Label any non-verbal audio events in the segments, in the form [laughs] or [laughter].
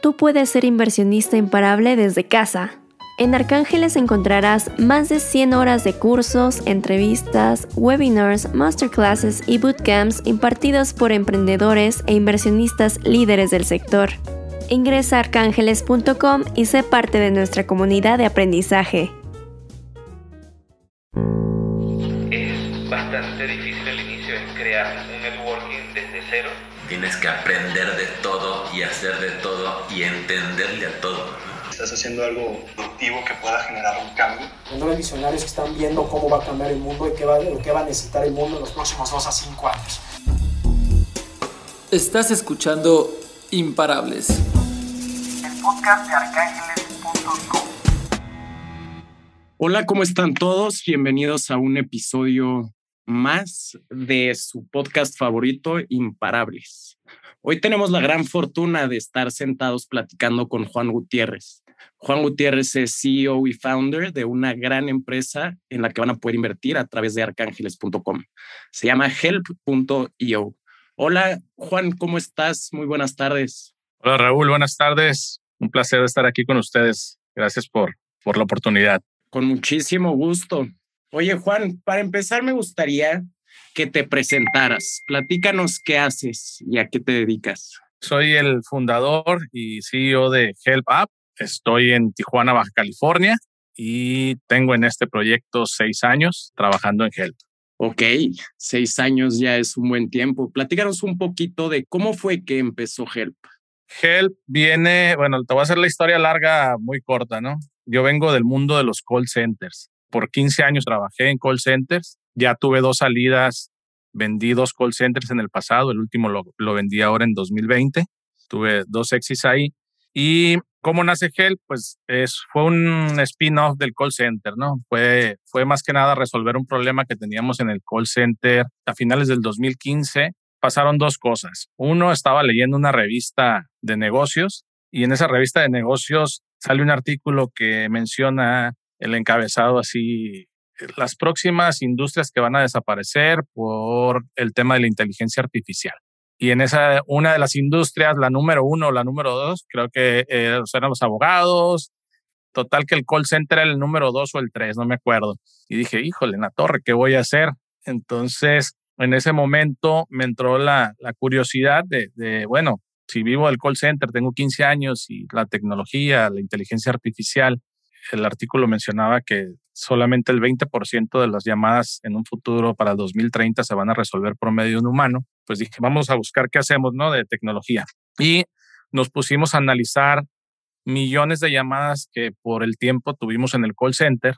tú puedes ser inversionista imparable desde casa. En Arcángeles encontrarás más de 100 horas de cursos, entrevistas, webinars, masterclasses y bootcamps impartidos por emprendedores e inversionistas líderes del sector. Ingresa a arcángeles.com y sé parte de nuestra comunidad de aprendizaje. Tienes que aprender de todo y hacer de todo y entenderle a todo estás haciendo algo productivo que pueda generar un cambio. Los visionarios que están viendo cómo va a cambiar el mundo y qué va, qué va a necesitar el mundo en los próximos 2 a 5 años. Estás escuchando Imparables. El podcast de arcángeles.com. Hola, ¿cómo están todos? Bienvenidos a un episodio más de su podcast favorito, Imparables. Hoy tenemos la gran fortuna de estar sentados platicando con Juan Gutiérrez. Juan Gutiérrez es CEO y founder de una gran empresa en la que van a poder invertir a través de arcángeles.com. Se llama help.io. Hola, Juan, ¿cómo estás? Muy buenas tardes. Hola, Raúl, buenas tardes. Un placer estar aquí con ustedes. Gracias por, por la oportunidad. Con muchísimo gusto. Oye, Juan, para empezar me gustaría que te presentaras. Platícanos qué haces y a qué te dedicas. Soy el fundador y CEO de Help App Estoy en Tijuana, Baja California y tengo en este proyecto seis años trabajando en Help. Ok, seis años ya es un buen tiempo. Platícanos un poquito de cómo fue que empezó Help. Help viene, bueno, te voy a hacer la historia larga, muy corta, ¿no? Yo vengo del mundo de los call centers. Por 15 años trabajé en call centers. Ya tuve dos salidas, vendí dos call centers en el pasado. El último lo, lo vendí ahora en 2020. Tuve dos exits ahí. Y ¿Cómo nace Help? Pues es, fue un spin-off del call center, ¿no? Fue, fue más que nada resolver un problema que teníamos en el call center a finales del 2015. Pasaron dos cosas. Uno, estaba leyendo una revista de negocios y en esa revista de negocios sale un artículo que menciona el encabezado así, las próximas industrias que van a desaparecer por el tema de la inteligencia artificial. Y en esa, una de las industrias, la número uno, la número dos, creo que eh, eran los abogados. Total que el call center era el número dos o el tres, no me acuerdo. Y dije, híjole, en la torre, ¿qué voy a hacer? Entonces, en ese momento me entró la, la curiosidad de, de, bueno, si vivo del call center, tengo 15 años y la tecnología, la inteligencia artificial, el artículo mencionaba que solamente el 20% de las llamadas en un futuro para el 2030 se van a resolver por medio de un humano, pues dije, vamos a buscar qué hacemos, ¿no? De tecnología. Y nos pusimos a analizar millones de llamadas que por el tiempo tuvimos en el call center,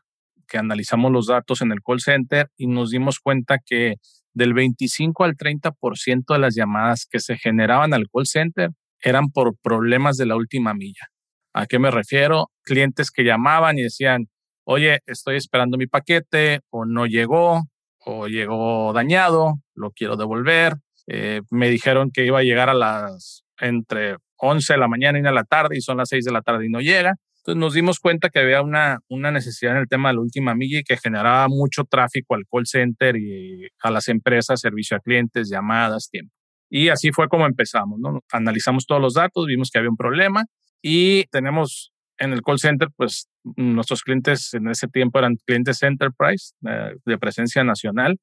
que analizamos los datos en el call center y nos dimos cuenta que del 25 al 30% de las llamadas que se generaban al call center eran por problemas de la última milla. ¿A qué me refiero? Clientes que llamaban y decían, oye, estoy esperando mi paquete o no llegó o llegó dañado, lo quiero devolver. Eh, me dijeron que iba a llegar a las entre 11 de la mañana y a la tarde y son las 6 de la tarde y no llega. Entonces nos dimos cuenta que había una, una necesidad en el tema de la última milla y que generaba mucho tráfico al call center y a las empresas, servicio a clientes, llamadas, tiempo. Y así fue como empezamos, ¿no? Analizamos todos los datos, vimos que había un problema y tenemos en el call center, pues nuestros clientes en ese tiempo eran clientes enterprise eh, de presencia nacional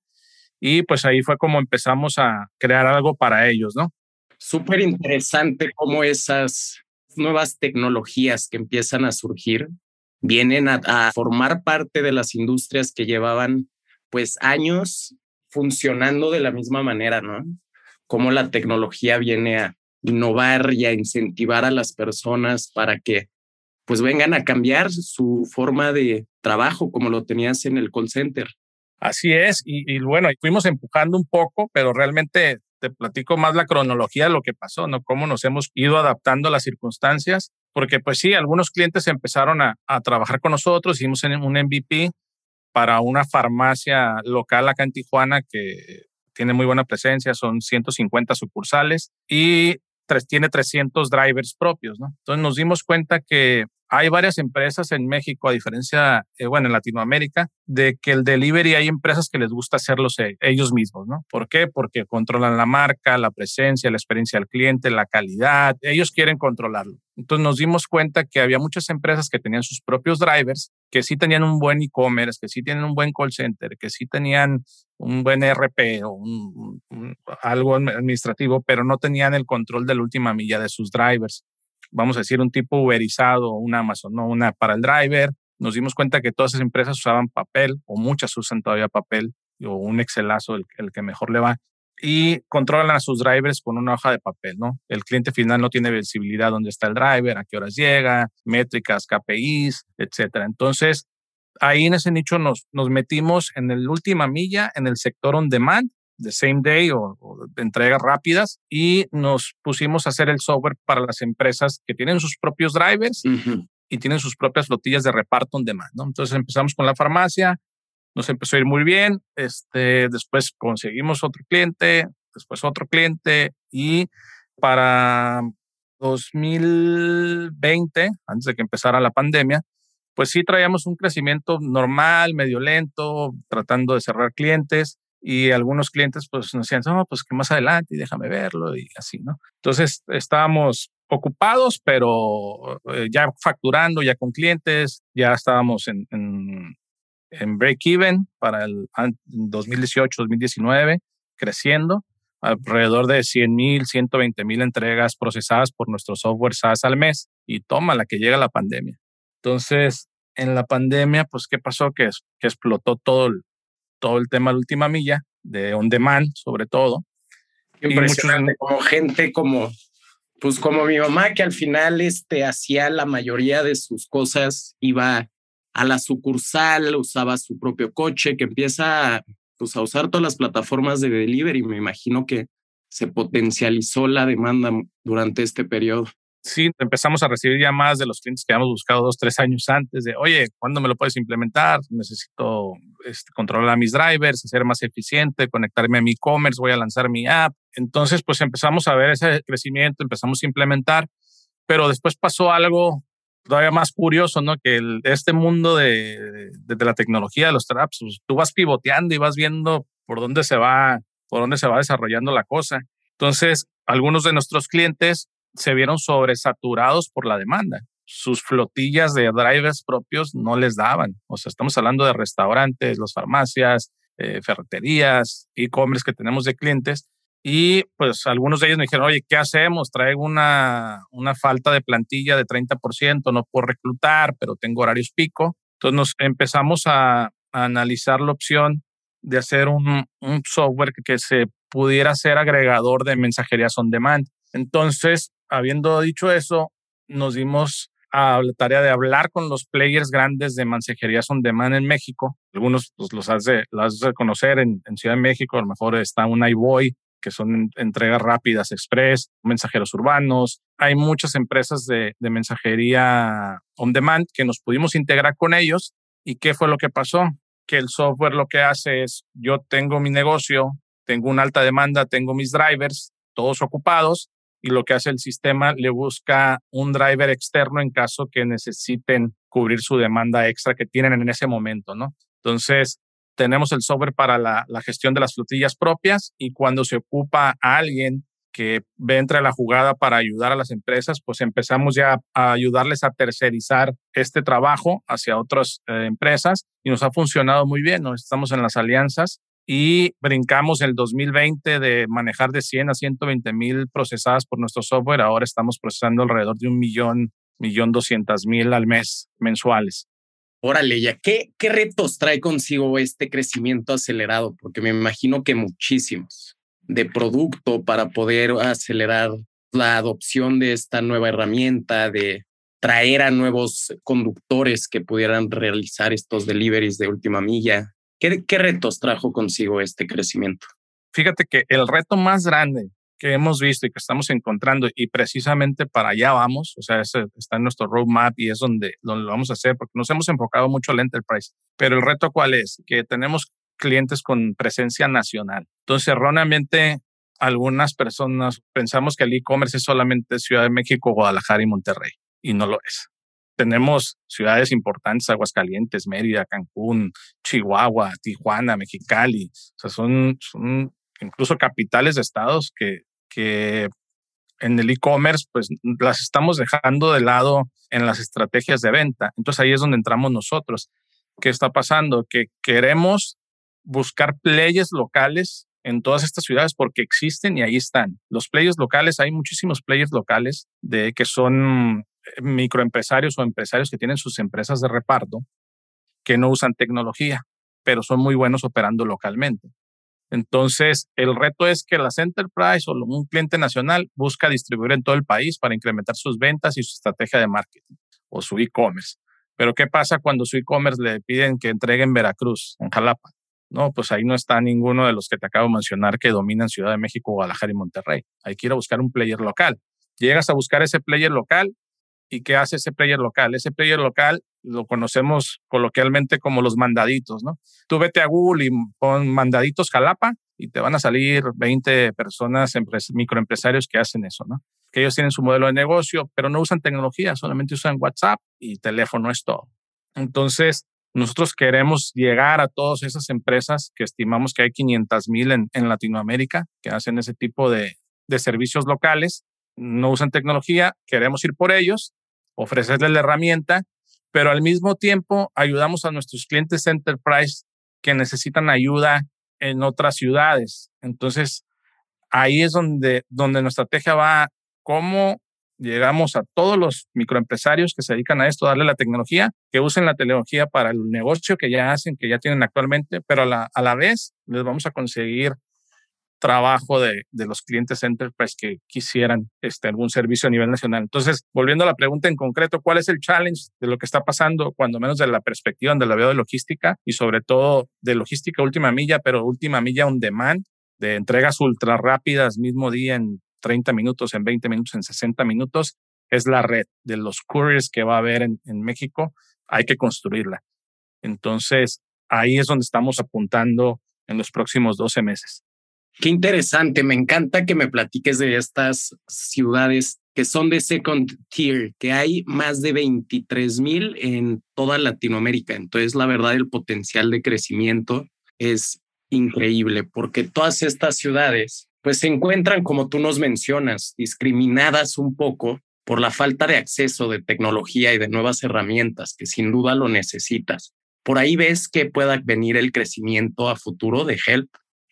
y pues ahí fue como empezamos a crear algo para ellos, ¿no? Súper interesante cómo esas nuevas tecnologías que empiezan a surgir vienen a, a, formar parte de las industrias que llevaban pues años funcionando de la misma manera, ¿no? Cómo la tecnología viene a innovar y a incentivar a las personas para que pues vengan a cambiar su forma de trabajo como lo tenías en el call center. Así es, y, y, bueno, fuimos empujando un poco, pero realmente te platico más la cronología de lo que pasó, ¿no? Cómo nos hemos ido adaptando a las circunstancias, porque pues sí, algunos clientes empezaron a, a trabajar con nosotros, hicimos un MVP para una farmacia local acá en Tijuana que tiene muy buena presencia, son 150 sucursales y tiene 300 drivers propios, ¿no? Entonces nos dimos cuenta que hay varias empresas en México, a diferencia, eh, bueno, en Latinoamérica, de que el delivery hay empresas que les gusta hacerlo ellos mismos, ¿no? ¿Por qué? Porque controlan la marca, la presencia, la experiencia del cliente, la calidad. Ellos quieren controlarlo. Entonces nos dimos cuenta que había muchas empresas que tenían sus propios drivers, que sí tenían un buen e-commerce, que sí tienen un buen call center, que sí tenían un buen RP o algo administrativo, pero no tenían el control de la última milla de sus drivers vamos a decir, un tipo uberizado, un Amazon, ¿no? Una para el driver. Nos dimos cuenta que todas esas empresas usaban papel, o muchas usan todavía papel, o un Excelazo, el, el que mejor le va, y controlan a sus drivers con una hoja de papel, ¿no? El cliente final no tiene visibilidad dónde está el driver, a qué horas llega, métricas, KPIs, etcétera. Entonces, ahí en ese nicho nos, nos metimos en el última milla, en el sector on demand, de same day o, de entregas rápidas y nos pusimos a hacer el software para las empresas que tienen sus propios drivers y tienen sus propias flotillas de reparto on demand. ¿no? Entonces empezamos con la farmacia, nos empezó a ir muy bien, este, después conseguimos otro cliente, después otro cliente y para 2020, antes de que empezara la pandemia, pues sí traíamos un crecimiento normal, medio lento, tratando de cerrar clientes y algunos clientes pues nos decían, no, pues que más adelante y déjame verlo y así, ¿no? Entonces estábamos ocupados, pero eh, ya facturando, ya con clientes, ya estábamos en, en, en break-even para el 2018-2019, creciendo, alrededor de 100 mil, 120 mil entregas procesadas por nuestro software SaaS al mes y toma la que llega la pandemia. Entonces, en la pandemia, pues, ¿qué pasó? Que, que explotó todo todo el tema de última milla, de on demand sobre todo. Impresionante, como gente como, pues como mi mamá que al final este, hacía la mayoría de sus cosas, iba a la sucursal, usaba su propio coche, que empieza pues, a usar todas las plataformas de delivery. Me imagino que se potencializó la demanda durante este periodo sí, empezamos a recibir llamadas de los clientes que habíamos buscado dos, tres años antes de, oye, ¿cuándo me lo puedes implementar? Necesito este, controlar mis drivers, ser más eficiente, conectarme a mi e-commerce, voy a lanzar mi app. Entonces, pues empezamos a ver ese crecimiento, empezamos a implementar, pero después pasó algo todavía más curioso, ¿no? Que este mundo de, la tecnología, de los traps, pues, tú vas pivoteando y vas viendo por dónde se va, por dónde se va desarrollando la cosa. Entonces, algunos de nuestros clientes se vieron sobresaturados por la demanda. Sus flotillas de drivers propios no les daban. O sea, estamos hablando de restaurantes, las farmacias, eh, ferreterías, e-commerce que tenemos de clientes. Y pues algunos de ellos me dijeron, oye, ¿qué hacemos? Traigo una, una falta de plantilla de 30%, no puedo reclutar, pero tengo horarios pico. Entonces nos empezamos a, analizar la opción de hacer un, un software que se pudiera ser agregador de mensajerías on demand. Entonces, habiendo dicho eso, nos dimos a la tarea de hablar con los players grandes de mensajerías on demand en México. Algunos pues, los de, los de conocer en, Ciudad de México, a lo mejor está un iBoy, que son entregas rápidas express, mensajeros urbanos. Hay muchas empresas de, de mensajería on demand que nos pudimos integrar con ellos. ¿Y qué fue lo que pasó? Que el software lo que hace es, yo tengo mi negocio, tengo una alta demanda, tengo mis drivers, todos ocupados, y lo que hace el sistema le busca un driver externo en caso que necesiten cubrir su demanda extra que tienen en ese momento, ¿no? Entonces, tenemos el software para la, gestión de las flotillas propias y cuando se ocupa alguien que ve entre la jugada para ayudar a las empresas, pues empezamos ya a ayudarles a tercerizar este trabajo hacia otras eh, empresas y nos ha funcionado muy bien, ¿no? Estamos en las alianzas y brincamos el 2020 de manejar de 100 a 120 mil procesadas por nuestro software. Ahora estamos procesando alrededor de un millón, millón doscientas mil al mes mensuales. Órale, ya, ¿qué, ¿qué retos trae consigo este crecimiento acelerado? Porque me imagino que muchísimos de producto para poder acelerar la adopción de esta nueva herramienta, de traer a nuevos conductores que pudieran realizar estos deliveries de última milla. ¿Qué, retos trajo consigo este crecimiento? Fíjate que el reto más grande que hemos visto y que estamos encontrando y precisamente para allá vamos, o sea, está en nuestro roadmap y es donde, donde lo vamos a hacer porque nos hemos enfocado mucho al enterprise. Pero el reto cuál es? Que tenemos clientes con presencia nacional. Entonces, erróneamente, algunas personas pensamos que el e-commerce es solamente Ciudad de México, Guadalajara y Monterrey y no lo es. Tenemos ciudades importantes, Aguascalientes, Mérida, Cancún, Chihuahua, Tijuana, Mexicali. O sea, son, son incluso capitales de estados que, que en el e-commerce, pues las estamos dejando de lado en las estrategias de venta. Entonces ahí es donde entramos nosotros. ¿Qué está pasando? Que queremos buscar players locales en todas estas ciudades porque existen y ahí están. Los players locales, hay muchísimos players locales de que son microempresarios o empresarios que tienen sus empresas de reparto que no usan tecnología, pero son muy buenos operando localmente. Entonces, el reto es que las enterprise o un cliente nacional busca distribuir en todo el país para incrementar sus ventas y su estrategia de marketing o su e-commerce. Pero ¿qué pasa cuando su e-commerce le piden que entregue en Veracruz, en Jalapa? No, pues ahí no está ninguno de los que te acabo de mencionar que dominan Ciudad de México, Guadalajara y Monterrey. Hay que ir a buscar un player local. Llegas a buscar ese player local y ¿qué hace ese player local? Ese player local lo conocemos coloquialmente como los mandaditos, ¿no? Tú vete a Google y pon mandaditos Jalapa y te van a salir 20 personas, microempresarios que hacen eso, ¿no? Que ellos tienen su modelo de negocio, pero no usan tecnología, solamente usan WhatsApp y teléfono es todo. Entonces, nosotros queremos llegar a todas esas empresas que estimamos que hay 500 mil en, en, Latinoamérica que hacen ese tipo de, de servicios locales, no usan tecnología, queremos ir por ellos, ofrecerles la herramienta pero al mismo tiempo ayudamos a nuestros clientes enterprise que necesitan ayuda en otras ciudades. Entonces, ahí es donde, donde nuestra estrategia va, cómo llegamos a todos los microempresarios que se dedican a esto, darle la tecnología, que usen la tecnología para el negocio que ya hacen, que ya tienen actualmente, pero a la, a la vez les vamos a conseguir trabajo de, de, los clientes enterprise que quisieran este, algún servicio a nivel nacional. Entonces, volviendo a la pregunta en concreto, ¿cuál es el challenge de lo que está pasando, cuando menos de la perspectiva donde la veo de logística y sobre todo de logística última milla, pero última milla on demand, de entregas ultra rápidas mismo día en 30 minutos, en 20 minutos, en 60 minutos? Es la red de los couriers que va a haber en, en México. Hay que construirla. Entonces, ahí es donde estamos apuntando en los próximos 12 meses. Qué interesante, me encanta que me platiques de estas ciudades que son de second tier, que hay más de 23 mil en toda Latinoamérica. Entonces, la verdad, el potencial de crecimiento es increíble porque todas estas ciudades pues se encuentran, como tú nos mencionas, discriminadas un poco por la falta de acceso de tecnología y de nuevas herramientas que sin duda lo necesitas. Por ahí ves que pueda venir el crecimiento a futuro de Help.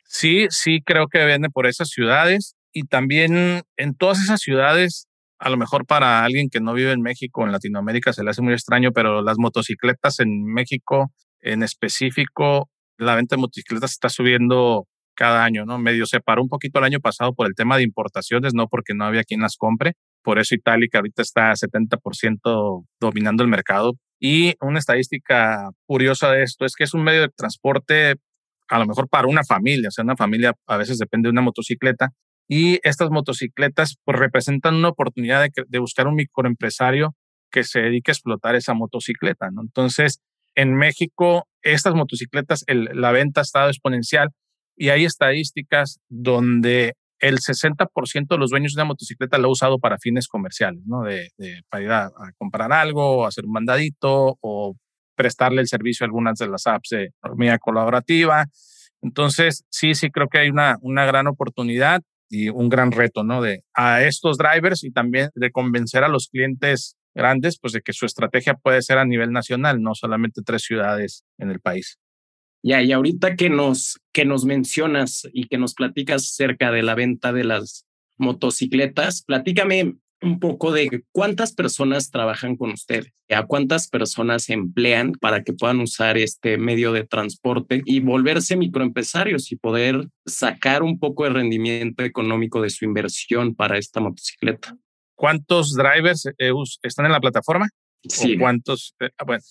Sí, sí, creo que viene por esas ciudades y también en todas esas ciudades, a lo mejor para alguien que no vive en México, en Latinoamérica, se le hace muy extraño, pero las motocicletas en México en específico, la venta de motocicletas está subiendo cada año, ¿no? Medio se paró un poquito el año pasado por el tema de importaciones, no porque no había quien las compre. Por eso Itálica ahorita está 70% dominando el mercado. Y una estadística curiosa de esto es que es un medio de transporte a lo mejor para una familia, o sea, una familia a veces depende de una motocicleta y estas motocicletas pues representan una oportunidad de, buscar un microempresario que se dedique a explotar esa motocicleta. Entonces, en México, estas motocicletas, la venta ha estado exponencial y hay estadísticas donde el 60% de los dueños de una motocicleta lo ha usado para fines comerciales, ¿no? De, para ir a, comprar algo, hacer un mandadito o prestarle el servicio a algunas de las apps de economía colaborativa. Entonces, sí, sí creo que hay una, una gran oportunidad y un gran reto, ¿no? De a estos drivers y también de convencer a los clientes grandes, pues de que su estrategia puede ser a nivel nacional, no solamente tres ciudades en el país. Ya, y ahorita que nos, que nos mencionas y que nos platicas acerca de la venta de las motocicletas, platícame un poco de cuántas personas trabajan con ustedes, a cuántas personas emplean para que puedan usar este medio de transporte y volverse microempresarios y poder sacar un poco de rendimiento económico de su inversión para esta motocicleta. ¿Cuántos drivers eh, están en la plataforma? Sí. ¿Cuántos? Eh, ah, bueno,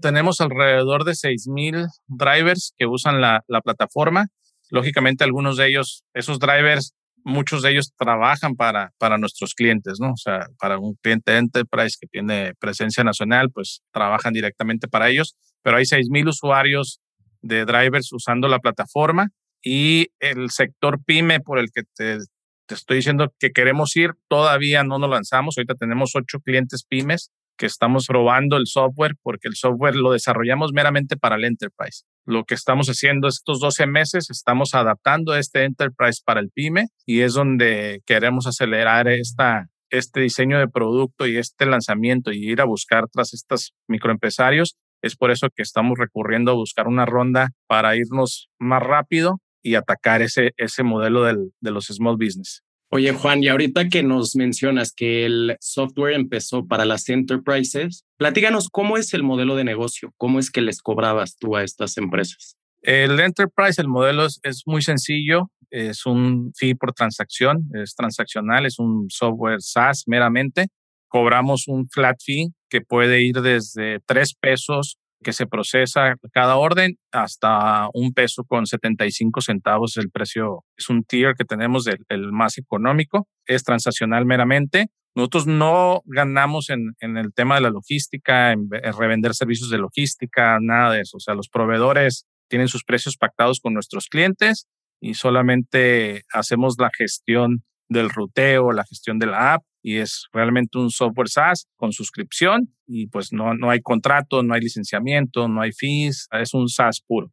tenemos alrededor de 6,000 drivers que usan la, la plataforma. Lógicamente, algunos de ellos, esos drivers muchos de ellos trabajan para, para nuestros clientes, ¿no? O sea, para un cliente enterprise que tiene presencia nacional, pues trabajan directamente para ellos, pero hay 6,000 usuarios de drivers usando la plataforma y el sector pyme por el que te, te estoy diciendo que queremos ir, todavía no nos lanzamos. Ahorita tenemos ocho clientes pymes que estamos probando el software porque el software lo desarrollamos meramente para el enterprise. Lo que estamos haciendo estos 12 meses, estamos adaptando este enterprise para el pyme y es donde queremos acelerar esta, este diseño de producto y este lanzamiento y ir a buscar tras estos microempresarios. Es por eso que estamos recurriendo a buscar una ronda para irnos más rápido y atacar ese, ese modelo del, de los small business. Oye, Juan, y ahorita que nos mencionas que el software empezó para las enterprises, platíganos cómo es el modelo de negocio, cómo es que les cobrabas tú a estas empresas. El enterprise, el modelo es, es muy sencillo, es un fee por transacción, es transaccional, es un software SaaS meramente. Cobramos un flat fee que puede ir desde 3 pesos que se procesa cada orden hasta un peso con 75 centavos el precio. Es un tier que tenemos el, más económico, es transaccional meramente. Nosotros no ganamos en, en el tema de la logística, en, revender servicios de logística, nada de eso. O sea, los proveedores tienen sus precios pactados con nuestros clientes y solamente hacemos la gestión del ruteo, la gestión de la app y es realmente un software SaaS con suscripción y pues no, no hay contrato, no hay licenciamiento, no hay fees, es un SaaS puro.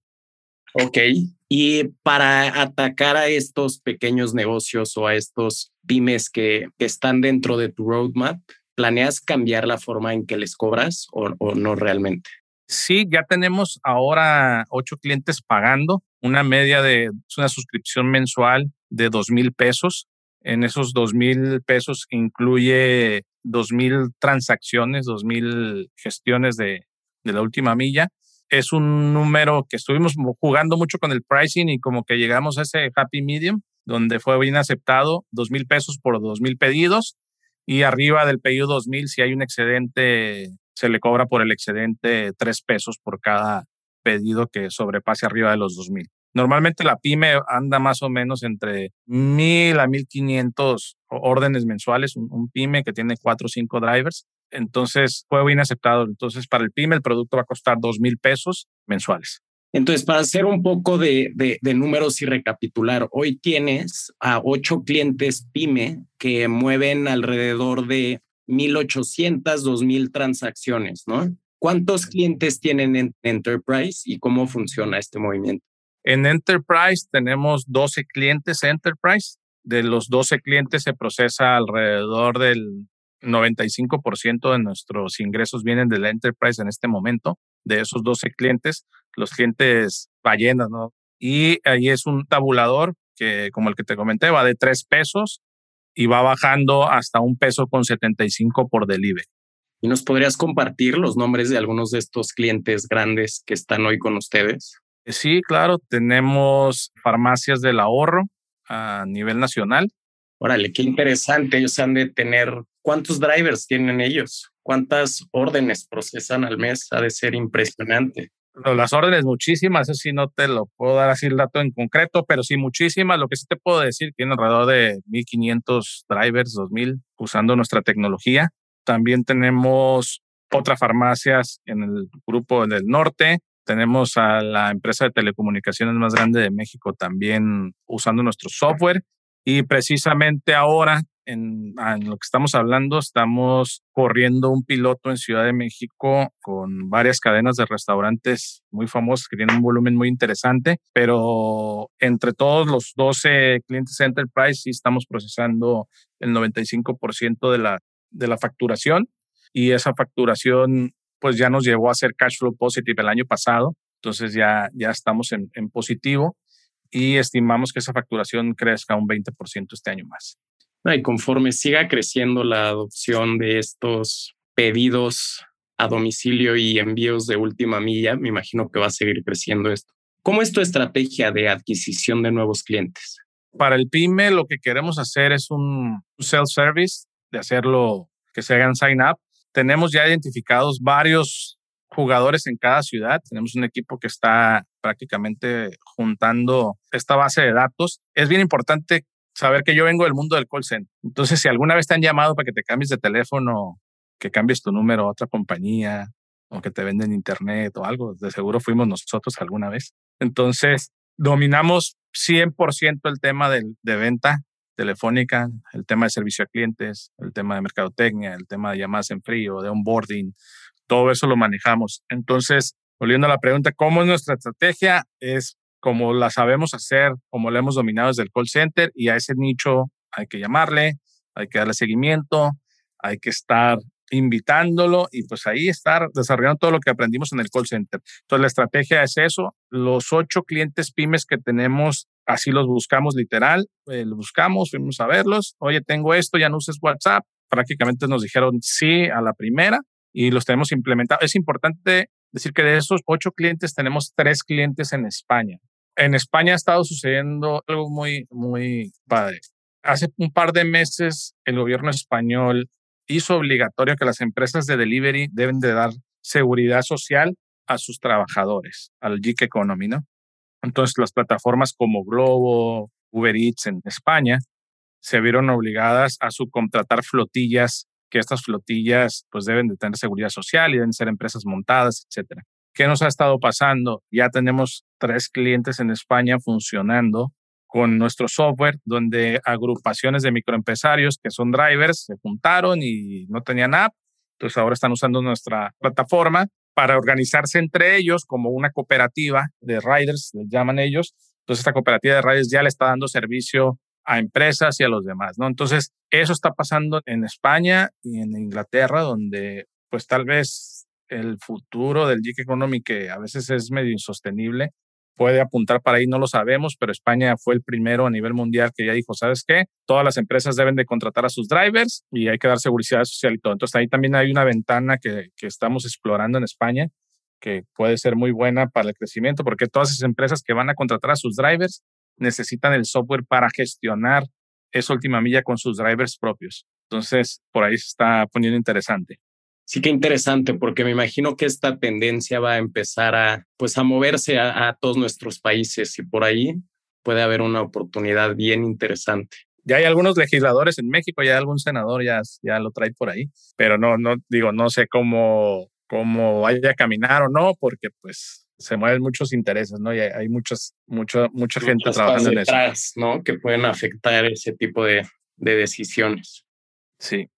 Ok, y para atacar a estos pequeños negocios o a estos pymes que, que están dentro de tu roadmap, ¿planeas cambiar la forma en que les cobras o, o no realmente? Sí, ya tenemos ahora ocho clientes pagando una media de una suscripción mensual de dos mil pesos en esos dos mil pesos incluye dos mil transacciones, dos mil gestiones de, de la última milla. Es un número que estuvimos jugando mucho con el pricing y como que llegamos a ese happy medium donde fue bien aceptado, dos mil pesos por dos mil pedidos y arriba del pedido dos mil, si hay un excedente, se le cobra por el excedente tres pesos por cada pedido que sobrepase arriba de los dos mil. Normalmente la pyme anda más o menos entre 1000 a 1500 órdenes mensuales, un, pyme que tiene cuatro o cinco drivers. Entonces fue bien aceptado. Entonces para el pyme el producto va a costar 2000 pesos mensuales. Entonces, para hacer un poco de, de, de, números y recapitular, hoy tienes a ocho clientes pyme que mueven alrededor de 1.800, 2.000 transacciones, ¿no? ¿Cuántos clientes tienen en Enterprise y cómo funciona este movimiento? En Enterprise tenemos 12 clientes Enterprise. De los 12 clientes se procesa alrededor del 95% de nuestros ingresos vienen del Enterprise en este momento. De esos 12 clientes, los clientes ballenas, ¿no? Y ahí es un tabulador que, como el que te comenté, va de 3 pesos y va bajando hasta un peso con 75 por delivery. ¿Y nos podrías compartir los nombres de algunos de estos clientes grandes que están hoy con ustedes? Sí, claro, tenemos farmacias del ahorro a nivel nacional. Órale, qué interesante. Ellos han de tener, ¿cuántos drivers tienen ellos? ¿Cuántas órdenes procesan al mes? Ha de ser impresionante. Las órdenes muchísimas, eso sí no te lo puedo dar así el dato en concreto, pero sí muchísimas. Lo que sí te puedo decir, tiene alrededor de 1.500 drivers, 2.000, usando nuestra tecnología. También tenemos otras farmacias en el grupo del norte, tenemos a la empresa de telecomunicaciones más grande de México también usando nuestro software. Y precisamente ahora, en, en, lo que estamos hablando, estamos corriendo un piloto en Ciudad de México con varias cadenas de restaurantes muy famosas que tienen un volumen muy interesante, pero entre todos los 12 clientes Enterprise sí estamos procesando el 95% de la, de la facturación y esa facturación pues ya nos llevó a ser cash flow positive el año pasado. Entonces ya, ya estamos en, en positivo y estimamos que esa facturación crezca un 20% este año más. Y conforme siga creciendo la adopción de estos pedidos a domicilio y envíos de última milla, me imagino que va a seguir creciendo esto. ¿Cómo es tu estrategia de adquisición de nuevos clientes? Para el PyME lo que queremos hacer es un self-service, de hacerlo que se hagan sign up tenemos ya identificados varios jugadores en cada ciudad. Tenemos un equipo que está prácticamente juntando esta base de datos. Es bien importante saber que yo vengo del mundo del call center. Entonces, si alguna vez te han llamado para que te cambies de teléfono, que cambies tu número a otra compañía o que te venden internet o algo, de seguro fuimos nosotros alguna vez. Entonces, dominamos 100% el tema de, de venta Telefónica, el tema de servicio a clientes, el tema de mercadotecnia, el tema de llamadas en frío, de onboarding, todo eso lo manejamos. Entonces, volviendo a la pregunta, ¿cómo es nuestra estrategia? Es como la sabemos hacer, como la hemos dominado desde el call center y a ese nicho hay que llamarle, hay que darle seguimiento, hay que estar invitándolo y pues ahí estar desarrollando todo lo que aprendimos en el call center. Entonces la estrategia es eso, los ocho clientes pymes que tenemos, así los buscamos literal, eh, los buscamos, fuimos a verlos, oye, tengo esto, ya no uses WhatsApp, prácticamente nos dijeron sí a la primera y los tenemos implementados. Es importante decir que de esos ocho clientes tenemos tres clientes en España. En España ha estado sucediendo algo muy, muy padre. Hace un par de meses el gobierno español hizo obligatorio que las empresas de delivery deben de dar seguridad social a sus trabajadores, al gig economy, ¿no? Entonces las plataformas como Globo, Uber Eats en España se vieron obligadas a subcontratar flotillas, que estas flotillas pues deben de tener seguridad social y deben ser empresas montadas, etcétera. ¿Qué nos ha estado pasando? Ya tenemos tres clientes en España funcionando con nuestro software, donde agrupaciones de microempresarios que son drivers se juntaron y no tenían app, entonces ahora están usando nuestra plataforma para organizarse entre ellos como una cooperativa de riders, les llaman ellos. Entonces esta cooperativa de riders ya le está dando servicio a empresas y a los demás, ¿no? Entonces eso está pasando en España y en Inglaterra, donde pues tal vez el futuro del gig economy, que a veces es medio insostenible, puede apuntar para ahí, no lo sabemos, pero España fue el primero a nivel mundial que ya dijo, ¿sabes qué? Todas las empresas deben de contratar a sus drivers y hay que dar seguridad social y todo. Entonces ahí también hay una ventana que, que estamos explorando en España que puede ser muy buena para el crecimiento porque todas esas empresas que van a contratar a sus drivers necesitan el software para gestionar esa última milla con sus drivers propios. Entonces, por ahí se está poniendo interesante. Sí que interesante, porque me imagino que esta tendencia va a empezar a, pues, a moverse a, todos nuestros países y por ahí puede haber una oportunidad bien interesante. Ya hay algunos legisladores en México, ya algún senador ya, ya lo trae por ahí, pero no, no digo, no sé cómo, cómo vaya a caminar o no, porque pues se mueven muchos intereses, ¿no? Y hay, muchos, mucha, mucha gente trabajando en eso. ¿no? Que pueden afectar ese tipo de, de decisiones. Sí.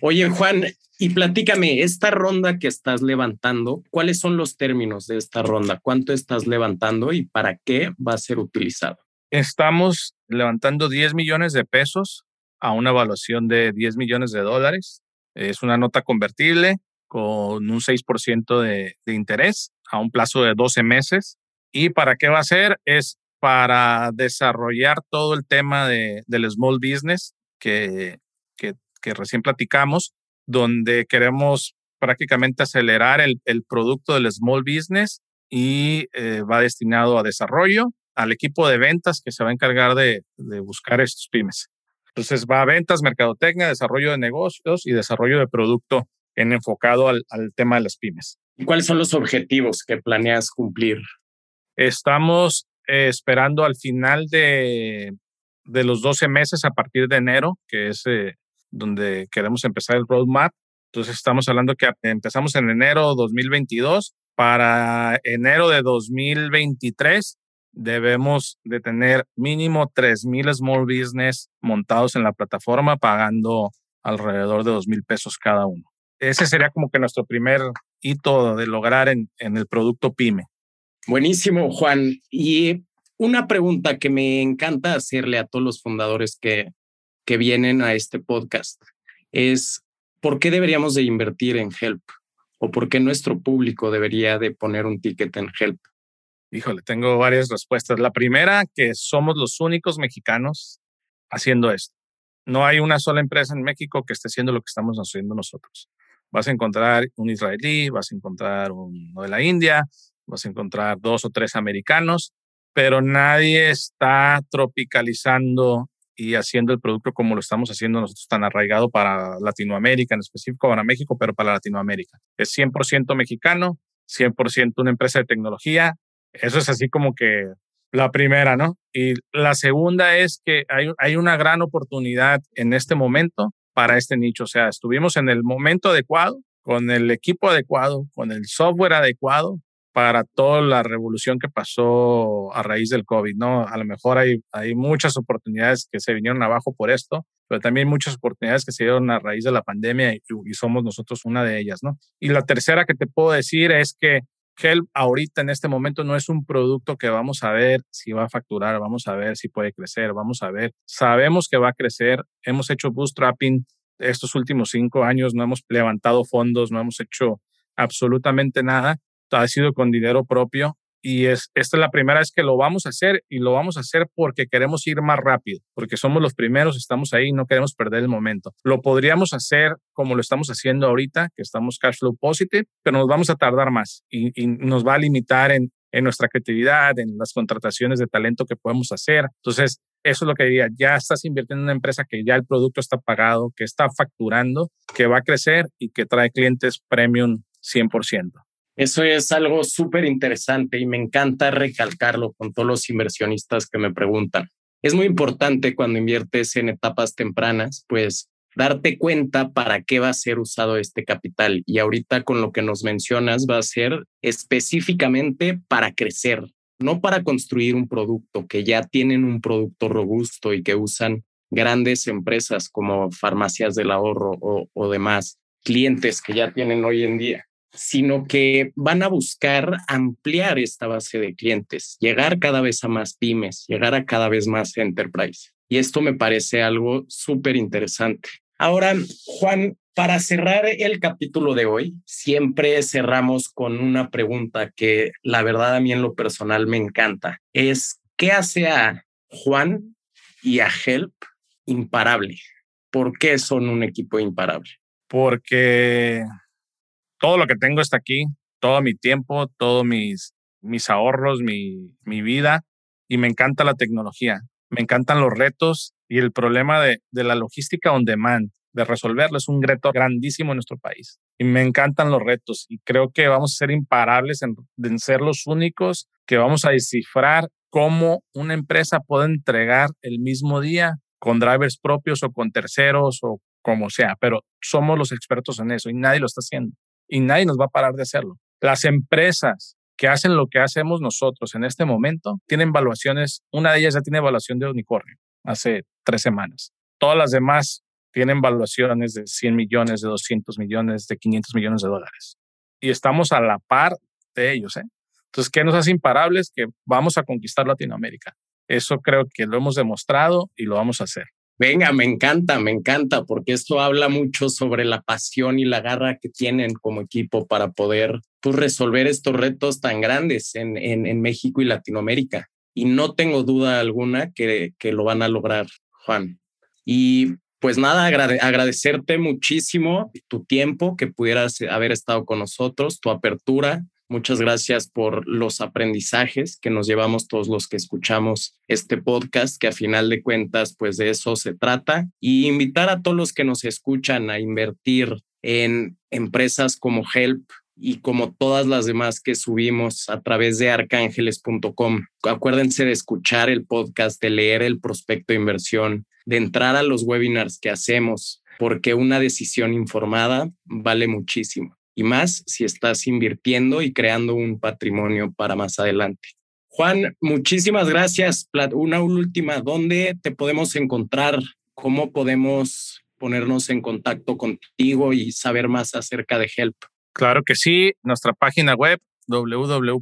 Oye, Juan, y platícame, esta ronda que estás levantando, ¿cuáles son los términos de esta ronda? ¿Cuánto estás levantando y para qué va a ser utilizado? Estamos levantando 10 millones de pesos a una evaluación de 10 millones de dólares. Es una nota convertible con un 6% de, de interés a un plazo de 12 meses. ¿Y para qué va a ser? Es para desarrollar todo el tema de, del small business que, que, recién platicamos donde queremos prácticamente acelerar el, producto del small business y eh, va destinado a desarrollo, al equipo de ventas que se va a encargar de, buscar estos pymes. Entonces va a ventas, mercadotecnia, desarrollo de negocios y desarrollo de producto en enfocado al, tema de las pymes. ¿Y cuáles son los objetivos que planeas cumplir? Estamos eh, esperando al final de, de, los 12 meses a partir de enero, que es eh, donde queremos empezar el roadmap. Entonces estamos hablando que empezamos en enero 2022. Para enero de 2023 debemos de tener mínimo 3.000 small business montados en la plataforma pagando alrededor de 2.000 pesos cada uno. Ese sería como que nuestro primer hito de lograr en, en el producto PyME. Buenísimo, Juan. Y una pregunta que me encanta hacerle a todos los fundadores que, que vienen a este podcast es ¿por qué deberíamos de invertir en Help? ¿O por qué nuestro público debería de poner un ticket en Help? Híjole, tengo varias respuestas. La primera, que somos los únicos mexicanos haciendo esto. No hay una sola empresa en México que esté haciendo lo que estamos haciendo nosotros. Vas a encontrar un israelí, vas a encontrar uno de la India, vas a encontrar dos o tres americanos, pero nadie está tropicalizando y haciendo el producto como lo estamos haciendo nosotros tan arraigado para Latinoamérica, en específico para México, pero para Latinoamérica. Es 100% mexicano, 100% una empresa de tecnología. Eso es así como que la primera, ¿no? Y la segunda es que hay, hay una gran oportunidad en este momento para este nicho. O sea, estuvimos en el momento adecuado, con el equipo adecuado, con el software adecuado para toda la revolución que pasó a raíz del COVID, ¿no? A lo mejor hay, hay muchas oportunidades que se vinieron abajo por esto, pero también muchas oportunidades que se dieron a raíz de la pandemia y, y somos nosotros una de ellas, ¿no? Y la tercera que te puedo decir es que Help ahorita en este momento no es un producto que vamos a ver si va a facturar, vamos a ver si puede crecer, vamos a ver. Sabemos que va a crecer, hemos hecho bootstrapping estos últimos cinco años, no hemos levantado fondos, no hemos hecho absolutamente nada, ha sido con dinero propio y es, esta es la primera vez que lo vamos a hacer y lo vamos a hacer porque queremos ir más rápido, porque somos los primeros, estamos ahí y no queremos perder el momento. Lo podríamos hacer como lo estamos haciendo ahorita, que estamos cash flow positive, pero nos vamos a tardar más y, nos va a limitar en, en nuestra creatividad, en las contrataciones de talento que podemos hacer. Entonces, eso es lo que diría, ya estás invirtiendo en una empresa que ya el producto está pagado, que está facturando, que va a crecer y que trae clientes premium 100%. Eso es algo súper interesante y me encanta recalcarlo con todos los inversionistas que me preguntan. Es muy importante cuando inviertes en etapas tempranas, pues darte cuenta para qué va a ser usado este capital. Y ahorita con lo que nos mencionas va a ser específicamente para crecer, no para construir un producto, que ya tienen un producto robusto y que usan grandes empresas como farmacias del ahorro o, o demás clientes que ya tienen hoy en día sino que van a buscar ampliar esta base de clientes, llegar cada vez a más pymes, llegar a cada vez más enterprise. Y esto me parece algo súper interesante. Ahora, Juan, para cerrar el capítulo de hoy, siempre cerramos con una pregunta que la verdad a mí en lo personal me encanta. Es, ¿qué hace a Juan y a Help imparable? ¿Por qué son un equipo imparable? Porque todo lo que tengo está aquí, todo mi tiempo, todos mis, mis ahorros, mi, mi vida, y me encanta la tecnología, me encantan los retos y el problema de, de la logística on demand, de resolverlo, es un reto grandísimo en nuestro país. Y me encantan los retos y creo que vamos a ser imparables en, en ser los únicos que vamos a descifrar cómo una empresa puede entregar el mismo día con drivers propios o con terceros o como sea, pero somos los expertos en eso y nadie lo está haciendo y nadie nos va a parar de hacerlo. Las empresas que hacen lo que hacemos nosotros en este momento tienen valuaciones, una de ellas ya tiene evaluación de unicornio hace tres semanas. Todas las demás tienen valuaciones de 100 millones, de 200 millones, de 500 millones de dólares. Y estamos a la par de ellos. ¿eh? Entonces, ¿qué nos hace imparables? Que vamos a conquistar Latinoamérica. Eso creo que lo hemos demostrado y lo vamos a hacer. Venga, me encanta, me encanta, porque esto habla mucho sobre la pasión y la garra que tienen como equipo para poder pues, resolver estos retos tan grandes en, en, México y Latinoamérica. Y no tengo duda alguna que, que lo van a lograr, Juan. Y pues nada, agradecerte muchísimo tu tiempo, que pudieras haber estado con nosotros, tu apertura, Muchas gracias por los aprendizajes que nos llevamos todos los que escuchamos este podcast, que a final de cuentas, pues de eso se trata. Y invitar a todos los que nos escuchan a invertir en empresas como Help y como todas las demás que subimos a través de arcángeles.com. Acuérdense de escuchar el podcast, de leer el prospecto de inversión, de entrar a los webinars que hacemos, porque una decisión informada vale muchísimo y más si estás invirtiendo y creando un patrimonio para más adelante. Juan, muchísimas gracias. Una última, ¿dónde te podemos encontrar? ¿Cómo podemos ponernos en contacto contigo y saber más acerca de Help? Claro que sí, nuestra página web www.help.io,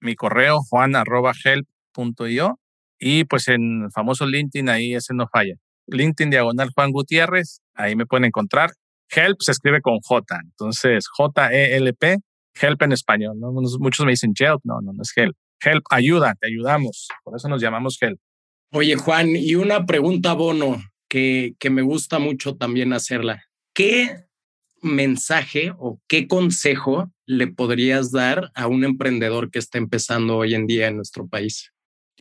mi correo juan.help.io y pues en el famoso LinkedIn ahí ese no falla. LinkedIn diagonal Juan Gutiérrez, ahí me pueden encontrar Help se escribe con J, entonces J-E-L-P, help en español. ¿no? Muchos me dicen help, no, no, no es help. Help, ayuda, te ayudamos. Por eso nos llamamos help. Oye, Juan, y una pregunta, Bono, que, que me gusta mucho también hacerla. ¿Qué mensaje o qué consejo le podrías dar a un emprendedor que está empezando hoy en día en nuestro país?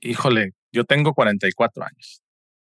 Híjole, yo tengo 44 años.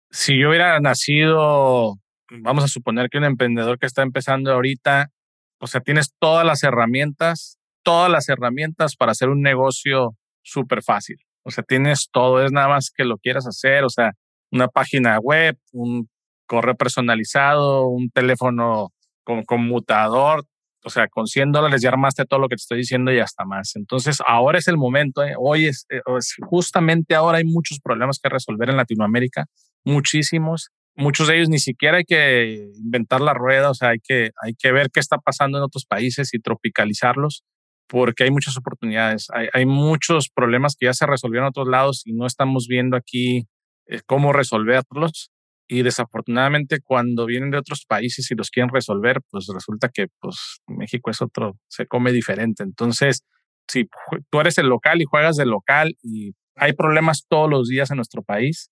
Si yo hubiera nacido vamos a suponer que un emprendedor que está empezando ahorita, o sea, tienes todas las herramientas, todas las herramientas para hacer un negocio súper fácil. O sea, tienes todo, es nada más que lo quieras hacer, o sea, una página web, un correo personalizado, un teléfono con conmutador, o sea, con 100 dólares ya armaste todo lo que te estoy diciendo y hasta más. Entonces, ahora es el momento, ¿eh? hoy es, eh, es, justamente ahora hay muchos problemas que resolver en Latinoamérica, muchísimos. Muchos de ellos ni siquiera hay que inventar la rueda, o sea, hay que, hay que ver qué está pasando en otros países y tropicalizarlos, porque hay muchas oportunidades. Hay, hay muchos problemas que ya se resolvieron en otros lados y no estamos viendo aquí eh, cómo resolverlos y desafortunadamente cuando vienen de otros países y los quieren resolver, pues resulta que pues México es otro, se come diferente. Entonces, si tú eres el local y juegas del local y hay problemas todos los días en nuestro país,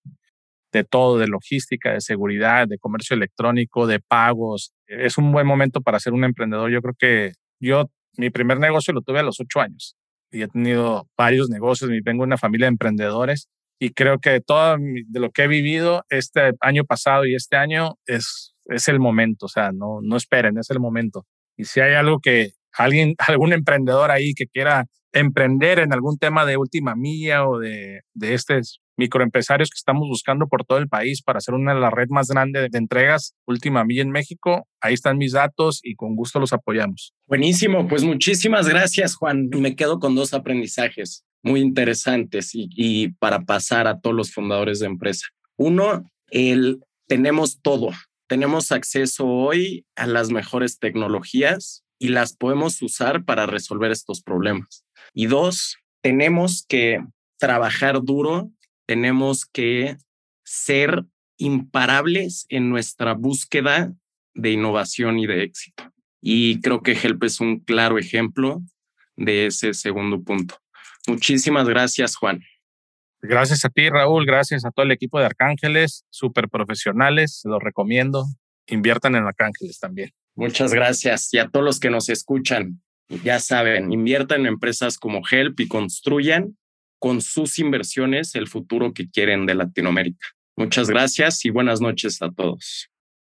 de todo, de logística, de seguridad, de comercio electrónico, de pagos, es un buen momento para ser un emprendedor. Yo creo que yo, mi primer negocio lo tuve a los ocho años y he tenido varios negocios, vengo de una familia de emprendedores y creo que todo de lo que he vivido este año pasado y este año es, es el momento, o sea, no, no esperen, es el momento. Y si hay algo que alguien, [laughs] algún emprendedor ahí que quiera emprender en algún tema de última milla o de, de estos microempresarios que estamos buscando por todo el país para hacer una de las redes más grandes de entregas última milla en México, ahí están mis datos y con gusto los apoyamos. Buenísimo, pues muchísimas gracias Juan. Me quedo con dos aprendizajes muy interesantes y, para pasar a todos los fundadores de empresa. Uno, el tenemos todo, tenemos acceso hoy a las mejores tecnologías y las podemos usar para resolver estos problemas. Y dos, tenemos que trabajar duro, tenemos que ser imparables en nuestra búsqueda de innovación y de éxito. Y creo que Help es un claro ejemplo de ese segundo punto. Muchísimas gracias, Juan. Gracias a ti, Raúl. Gracias a todo el equipo de Arcángeles, súper profesionales. Los recomiendo. Inviertan en Arcángeles también. Muchas gracias. Y a todos los que nos escuchan, ya saben, inviertan en empresas como Help y construyan con sus inversiones el futuro que quieren de Latinoamérica. Muchas gracias y buenas noches a todos.